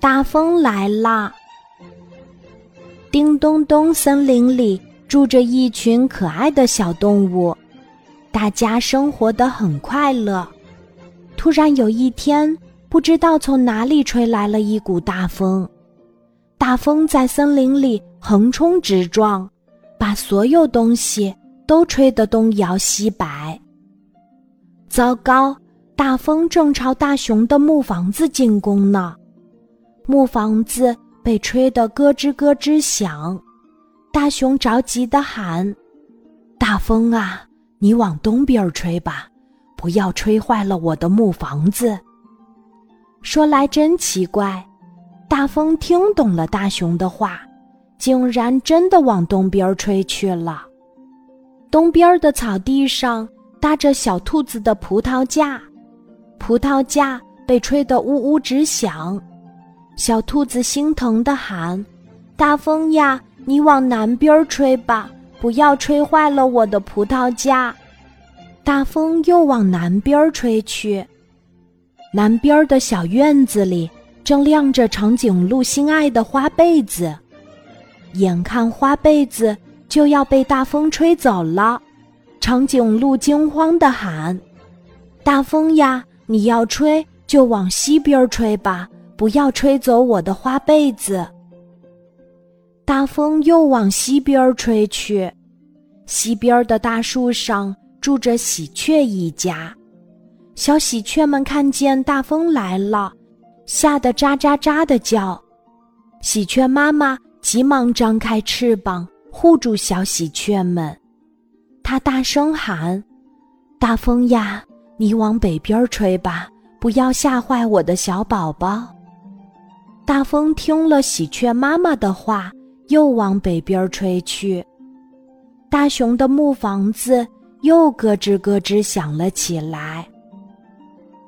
大风来啦！叮咚咚，森林里住着一群可爱的小动物，大家生活的很快乐。突然有一天，不知道从哪里吹来了一股大风，大风在森林里横冲直撞，把所有东西都吹得东摇西摆。糟糕！大风正朝大熊的木房子进攻呢，木房子被吹得咯吱咯吱响。大熊着急地喊：“大风啊，你往东边吹吧，不要吹坏了我的木房子。”说来真奇怪，大风听懂了大熊的话，竟然真的往东边吹去了。东边的草地上搭着小兔子的葡萄架。葡萄架被吹得呜呜直响，小兔子心疼地喊：“大风呀，你往南边吹吧，不要吹坏了我的葡萄架。”大风又往南边吹去，南边的小院子里正晾着长颈鹿心爱的花被子，眼看花被子就要被大风吹走了，长颈鹿惊慌地喊：“大风呀！”你要吹就往西边吹吧，不要吹走我的花被子。大风又往西边吹去，西边的大树上住着喜鹊一家。小喜鹊们看见大风来了，吓得喳喳喳的叫。喜鹊妈妈急忙张开翅膀护住小喜鹊们，它大声喊：“大风呀！”你往北边吹吧，不要吓坏我的小宝宝。大风听了喜鹊妈妈的话，又往北边吹去。大熊的木房子又咯吱咯吱响了起来。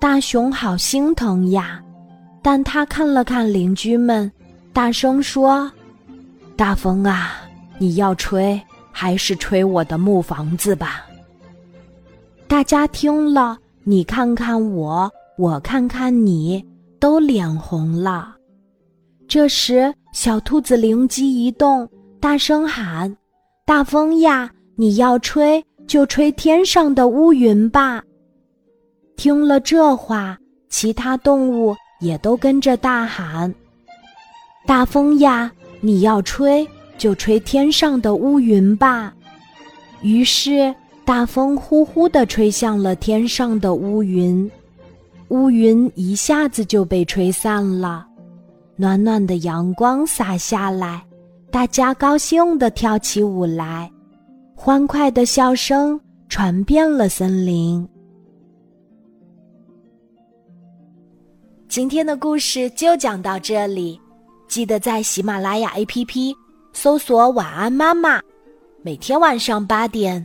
大熊好心疼呀，但他看了看邻居们，大声说：“大风啊，你要吹还是吹我的木房子吧？”大家听了，你看看我，我看看你，都脸红了。这时，小兔子灵机一动，大声喊：“大风呀，你要吹就吹天上的乌云吧！”听了这话，其他动物也都跟着大喊：“大风呀，你要吹就吹天上的乌云吧！”于是。大风呼呼地吹向了天上的乌云，乌云一下子就被吹散了，暖暖的阳光洒下来，大家高兴地跳起舞来，欢快的笑声传遍了森林。今天的故事就讲到这里，记得在喜马拉雅 APP 搜索“晚安妈妈”，每天晚上八点。